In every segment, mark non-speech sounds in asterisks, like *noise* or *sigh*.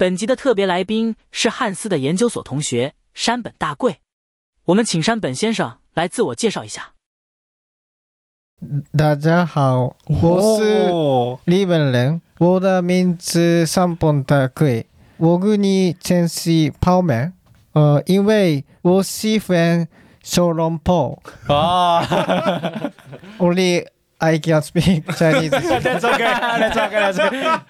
本集的特别来宾是汉斯的研究所同学山本大贵，我们请山本先生来自我介绍一下。大家好，我是日本人，我的名字山本大贵，我跟你认识泡面，呃，因为我喜欢小笼包。啊 Only I can speak Chinese.，That's *laughs* okay，That's okay，That's okay。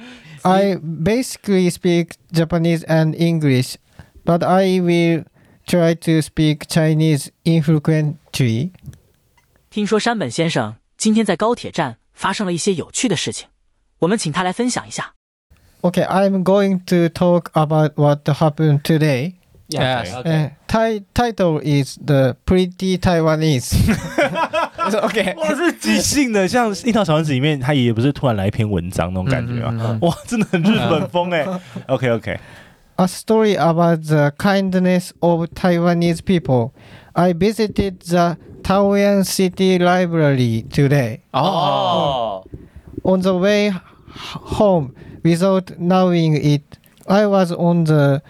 I basically speak Japanese and English, but I will try to speak Chinese infrequently. 听说山本先生今天在高铁站发生了一些有趣的事情，我们请他来分享一下。 Okay, I'm going to talk about what happened today. Yes. Uh, ti- title is the Pretty Taiwanese. *laughs* okay. 哇，是即兴的，像《樱桃小丸子》里面，他也不是突然来一篇文章那种感觉啊。哇，真的很日本风哎。*laughs* *laughs* OK OK， A story about the kindness of Taiwanese people. I visited the Taoyuan City Library today. 哦， On the way h- home, without knowing it, I was on the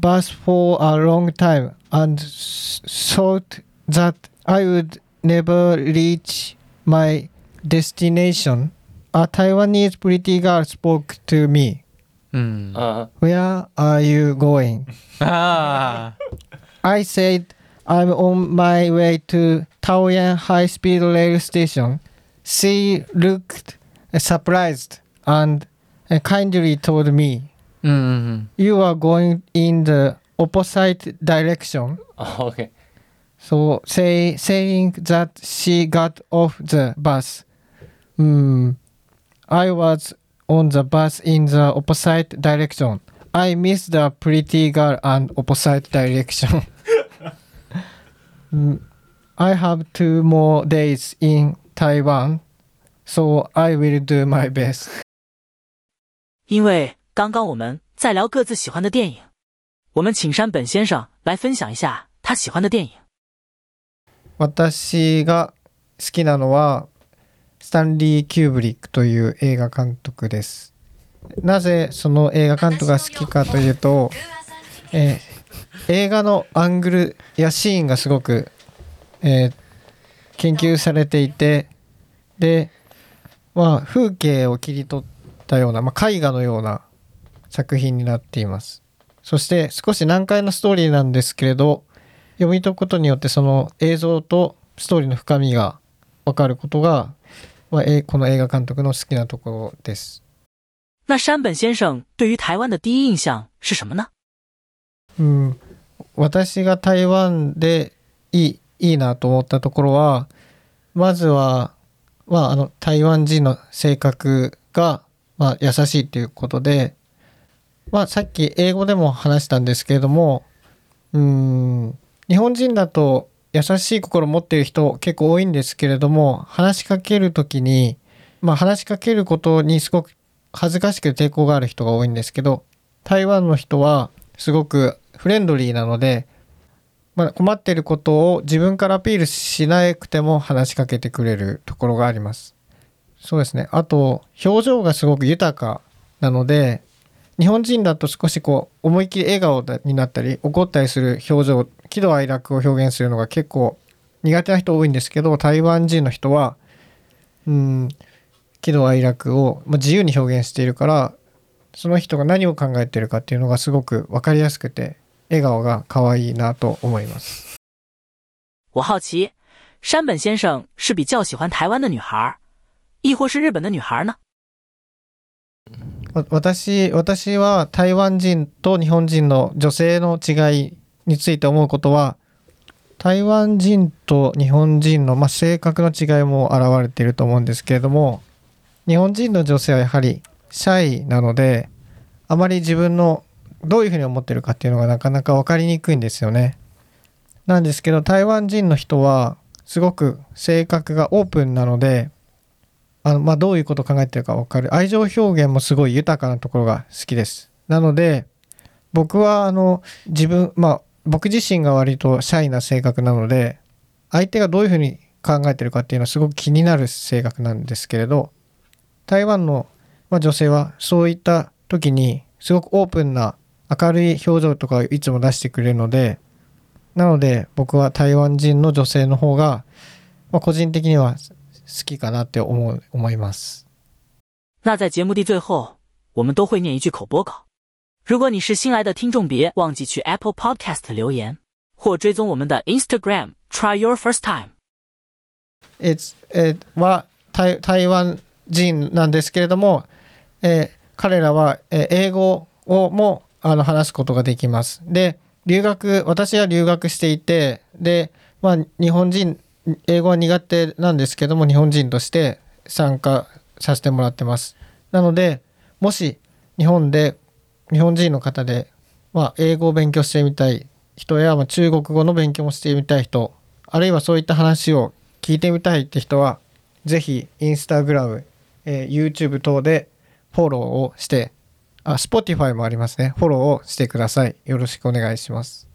bus for a long time and s- thought that I would never reach my destination, a Taiwanese pretty girl spoke to me. Mm. Uh. Where are you going? *laughs* ah. I said, I'm on my way to Taoyuan High Speed Rail Station. She looked surprised and kindly told me, mm-hmm. You are going in the opposite direction. *laughs* Okay. So say, saying that she got off the bus. Hmm. I was on the bus in the opposite direction. I missed the pretty girl and opposite direction. Hmm. I have two more days in Taiwan, so I will do my best. *laughs* 因为刚刚我们在聊各自喜欢的电影，我们请山本先生来分享一下他喜欢的电影。 私が好きなのはスタンリー・キューブリックという映画監督です。なぜその映画監督が好きかというと、えー映画のアングルやシーンがすごく、えー研究されていてで、まあ、風景を切り取ったような、まあ、絵画のような作品になっています。そして少し難解なストーリーなんですけれど読み解くことによってその映像とストーリーの深みが分かることが、まあ、えこの映画監督の好きなところです。那山本先生对于台湾的第一印象是什么呢？うん、私が台湾でいいいいなと思ったところはまずは、まあ、あの台湾人の性格が、まあ、優しいということで、まあ、さっき英語でも話したんですけれどもうん日本人だと優しい心持ってる人結構多いんですけれども話しかける時に、まあ、話しかけることにすごく恥ずかしく抵抗がある人が多いんですけど台湾の人はすごくフレンドリーなので、まあ、困ってることを自分からアピールしなくても話しかけてくれるところがあります。そうですね。あと、表情がすごく豊かなので、日本人だと少しこう、思いっきり笑顔になったり、怒ったりする表情、喜怒哀楽を表現するのが結構苦手な人多いんですけど、台湾人の人は、うん、喜怒哀楽を、まあ、自由に表現しているから、その人が何を考えてるかっていうのがすごく分かりやすくて笑顔が可愛いなと思います。我好奇，山本先生是比较喜欢台湾的女孩，亦或是日本的女孩呢？私私は台湾人と日本人の女性の違いについて思うことは台湾人と日本人の、まあ、性格の違いも現れていると思うんですけれども日本人の女性はやはりシャイなのであまり自分のどういうふうに思ってるかっていうのがなかなか分かりにくいんですよね。なんですけど台湾人の人はすごく性格がオープンなのであのまあ、どういうことを考えてるか分かる。愛情表現もすごい豊かなところが好きです。なので僕はあの自分まあ僕自身が割とシャイな性格なので相手がどういうふうに考えてるかっていうのはすごく気になる性格なんですけれど台湾の、まあ、女性はそういった時にすごくオープンな明るい表情とかをいつも出してくれるのでなので僕は台湾人の女性の方が、まあ、個人的には好きかなって思う思います。那在节目的最后，我们都会念一句口播稿。如果你是新来的听众，别忘记去 Apple Podcast 留言或追踪我们的 Instagram。Try your first time。えーえーは台台湾人なんですけれども、えー彼らは、えー英語をもあの話すことができます。で留学私は留学していてで、まあ、日本人英語は苦手なんですけども日本人として参加させてもらってます。なのでもし日本で日本人の方で、まあ、英語を勉強してみたい人や、まあ、中国語の勉強もしてみたい人あるいはそういった話を聞いてみたいって人はぜひインスタグラム、えー YouTube 等でフォローをしてあ Spotify もありますね。フォローをしてください。よろしくお願いします。